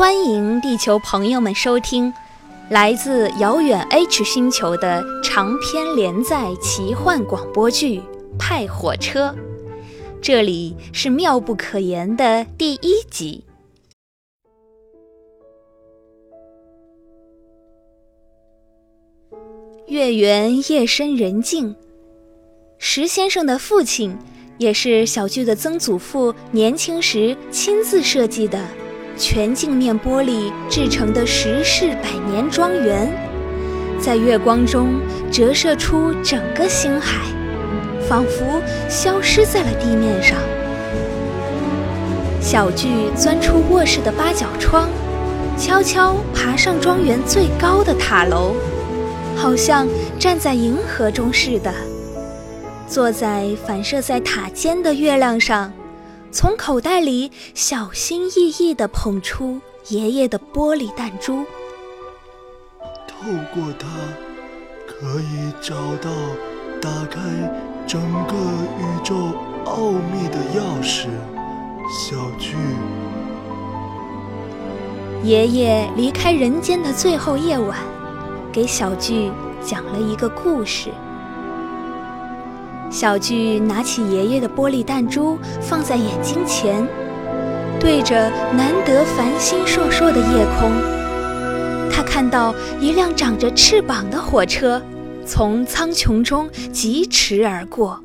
欢迎地球朋友们收听来自遥远 H 星球的长篇连载奇幻广播剧《派火车》，这里是妙不可言的第一集。月圆夜深人静，石先生的父亲，也是小聚的曾祖父，年轻时亲自设计的。全镜面玻璃制成的石室百年庄园，在月光中折射出整个星海，仿佛消失在了地面上。小巨钻出卧室的八角窗，悄悄爬上庄园最高的塔楼，好像站在银河中似的，坐在反射在塔尖的月亮上。从口袋里小心翼翼地捧出爷爷的玻璃弹珠，透过它，可以找到打开整个宇宙奥秘的钥匙。小巨，爷爷离开人间的最后夜晚，给小巨讲了一个故事。小巨拿起爷爷的玻璃弹珠，放在眼睛前，对着难得繁星烁烁的夜空，他看到一辆长着翅膀的火车从苍穹中疾驰而过。